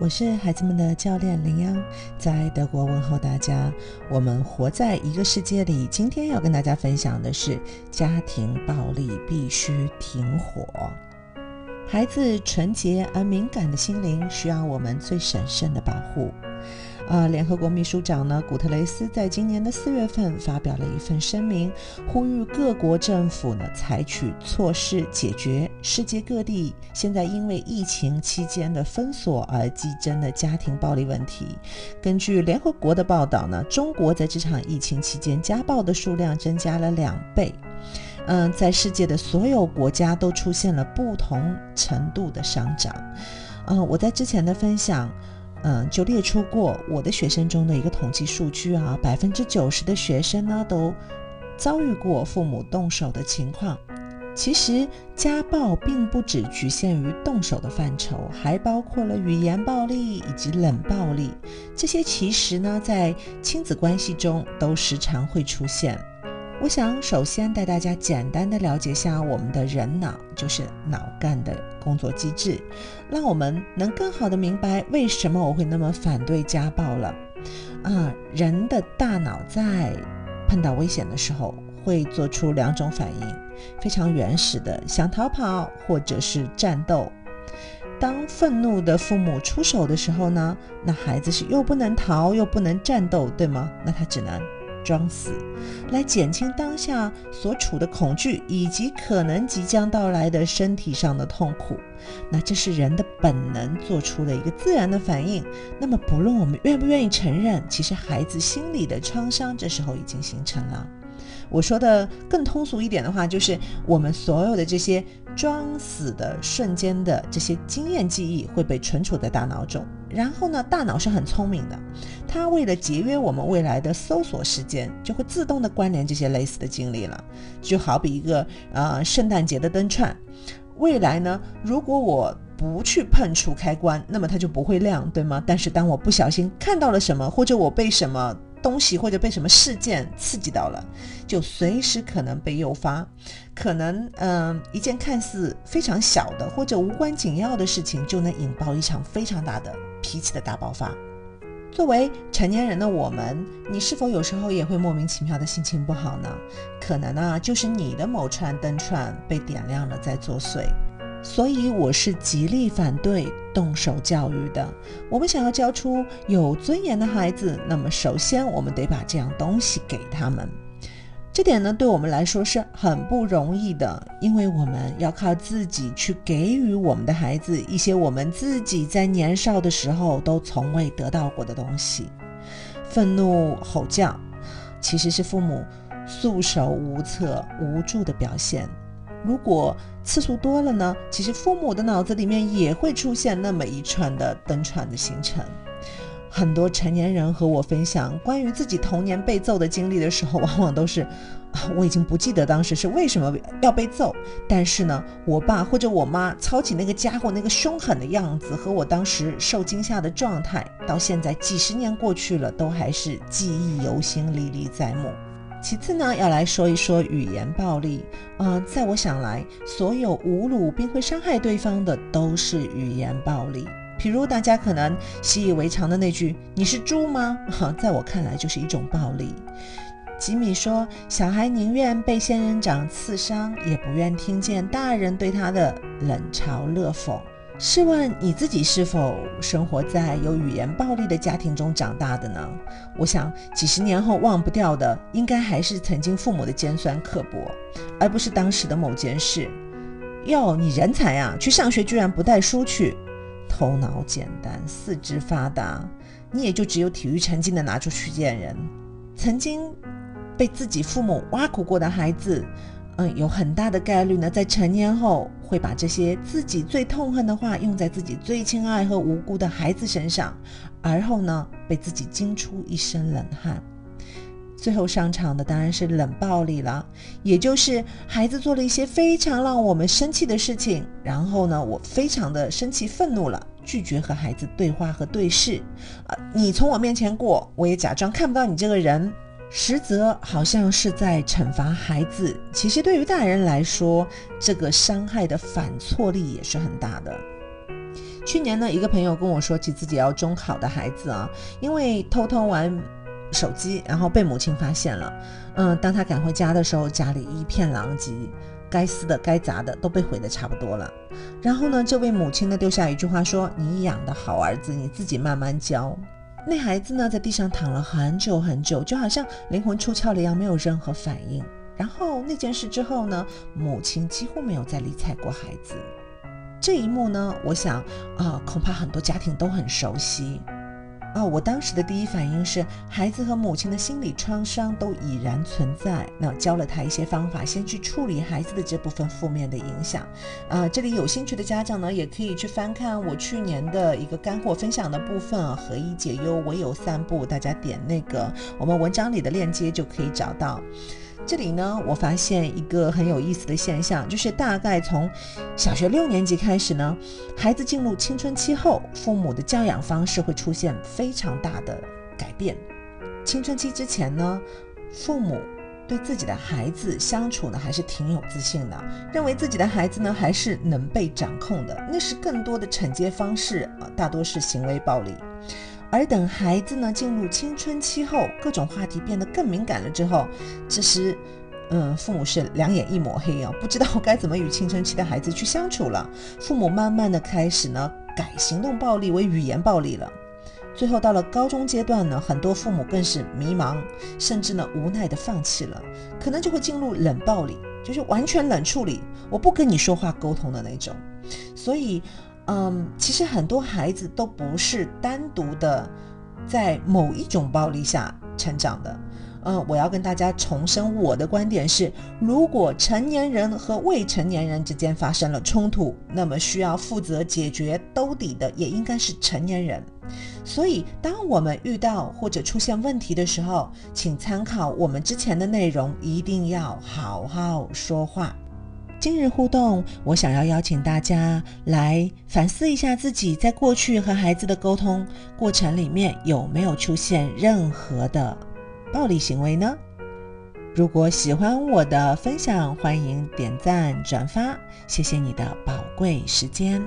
我是孩子们的教练林央，在德国问候大家。我们活在一个世界里，今天要跟大家分享的是家庭暴力必须停火。孩子纯洁而敏感的心灵需要我们最神圣的保护。呃，联合国秘书长呢，古特雷斯在今年的四月份发表了一份声明，呼吁各国政府呢采取措施解决世界各地现在因为疫情期间的封锁而激增的家庭暴力问题。根据联合国的报道呢，中国在这场疫情期间家暴的数量增加了两倍。嗯，在世界的所有国家都出现了不同程度的上涨。嗯，我在之前的分享。嗯，就列出过我的学生中的一个统计数据啊，百分之九十的学生呢都遭遇过父母动手的情况。其实家暴并不只局限于动手的范畴，还包括了语言暴力以及冷暴力。这些其实呢，在亲子关系中都时常会出现。我想首先带大家简单的了解一下我们的人脑，就是脑干的工作机制，让我们能更好的明白为什么我会那么反对家暴了。啊，人的大脑在碰到危险的时候会做出两种反应，非常原始的，想逃跑或者是战斗。当愤怒的父母出手的时候呢，那孩子是又不能逃又不能战斗，对吗？那他只能。装死，来减轻当下所处的恐惧以及可能即将到来的身体上的痛苦。那这是人的本能做出的一个自然的反应。那么，不论我们愿不愿意承认，其实孩子心里的创伤这时候已经形成了。我说的更通俗一点的话，就是我们所有的这些装死的瞬间的这些经验记忆会被存储在大脑中。然后呢，大脑是很聪明的，它为了节约我们未来的搜索时间，就会自动的关联这些类似的经历了。就好比一个呃圣诞节的灯串，未来呢，如果我不去碰触开关，那么它就不会亮，对吗？但是当我不小心看到了什么，或者我被什么。东西或者被什么事件刺激到了，就随时可能被诱发，可能嗯，一件看似非常小的或者无关紧要的事情，就能引爆一场非常大的脾气的大爆发。作为成年人的我们，你是否有时候也会莫名其妙的心情不好呢？可能啊，就是你的某串灯串被点亮了在作祟。所以我是极力反对动手教育的。我们想要教出有尊严的孩子，那么首先我们得把这样东西给他们。这点呢，对我们来说是很不容易的，因为我们要靠自己去给予我们的孩子一些我们自己在年少的时候都从未得到过的东西。愤怒吼叫，其实是父母束手无策、无助的表现。如果次数多了呢？其实父母的脑子里面也会出现那么一串的灯串的形成。很多成年人和我分享关于自己童年被揍的经历的时候，往往都是 我已经不记得当时是为什么要被揍，但是呢，我爸或者我妈操起那个家伙那个凶狠的样子和我当时受惊吓的状态，到现在几十年过去了，都还是记忆犹新、历历在目。其次呢，要来说一说语言暴力。呃，在我想来，所有侮辱并会伤害对方的都是语言暴力。譬如大家可能习以为常的那句“你是猪吗？” 哈，在我看来就是一种暴力。吉米说：“小孩宁愿被仙人掌刺伤，也不愿听见大人对他的冷嘲热讽。”试问你自己是否生活在有语言暴力的家庭中长大的呢？我想几十年后忘不掉的，应该还是曾经父母的尖酸刻薄，而不是当时的某件事。哟，你人才呀，去上学居然不带书去，头脑简单，四肢发达，你也就只有体育成绩能拿出去见人。曾经被自己父母挖苦过的孩子。嗯，有很大的概率呢，在成年后会把这些自己最痛恨的话用在自己最亲爱和无辜的孩子身上，而后呢，被自己惊出一身冷汗。最后上场的当然是冷暴力了，也就是孩子做了一些非常让我们生气的事情，然后呢，我非常的生气愤怒了，拒绝和孩子对话和对视。啊，你从我面前过，我也假装看不到你这个人。实则好像是在惩罚孩子，其实对于大人来说，这个伤害的反错力也是很大的。去年呢，一个朋友跟我说起自己要中考的孩子啊，因为偷偷玩手机，然后被母亲发现了。嗯，当他赶回家的时候，家里一片狼藉，该撕的、该砸的都被毁得差不多了。然后呢，这位母亲呢丢下一句话说：“你养的好儿子，你自己慢慢教。”那孩子呢，在地上躺了很久很久，就好像灵魂出窍了一样，没有任何反应。然后那件事之后呢，母亲几乎没有再理睬过孩子。这一幕呢，我想啊，恐怕很多家庭都很熟悉。哦，我当时的第一反应是，孩子和母亲的心理创伤都已然存在。那教了他一些方法，先去处理孩子的这部分负面的影响。啊，这里有兴趣的家长呢，也可以去翻看我去年的一个干货分享的部分啊，何以解忧，唯有散步。大家点那个我们文章里的链接就可以找到。这里呢，我发现一个很有意思的现象，就是大概从小学六年级开始呢，孩子进入青春期后，父母的教养方式会出现非常大的改变。青春期之前呢，父母对自己的孩子相处呢，还是挺有自信的，认为自己的孩子呢，还是能被掌控的。那是更多的惩戒方式啊，大多是行为暴力。而等孩子呢进入青春期后，各种话题变得更敏感了之后，这时，嗯，父母是两眼一抹黑啊，不知道该怎么与青春期的孩子去相处了。父母慢慢的开始呢改行动暴力为语言暴力了。最后到了高中阶段呢，很多父母更是迷茫，甚至呢无奈的放弃了，可能就会进入冷暴力，就是完全冷处理，我不跟你说话沟通的那种。所以。嗯，其实很多孩子都不是单独的在某一种暴力下成长的。嗯，我要跟大家重申我的观点是：如果成年人和未成年人之间发生了冲突，那么需要负责解决兜底的也应该是成年人。所以，当我们遇到或者出现问题的时候，请参考我们之前的内容，一定要好好说话。今日互动，我想要邀请大家来反思一下自己在过去和孩子的沟通过程里面有没有出现任何的暴力行为呢？如果喜欢我的分享，欢迎点赞转发，谢谢你的宝贵时间。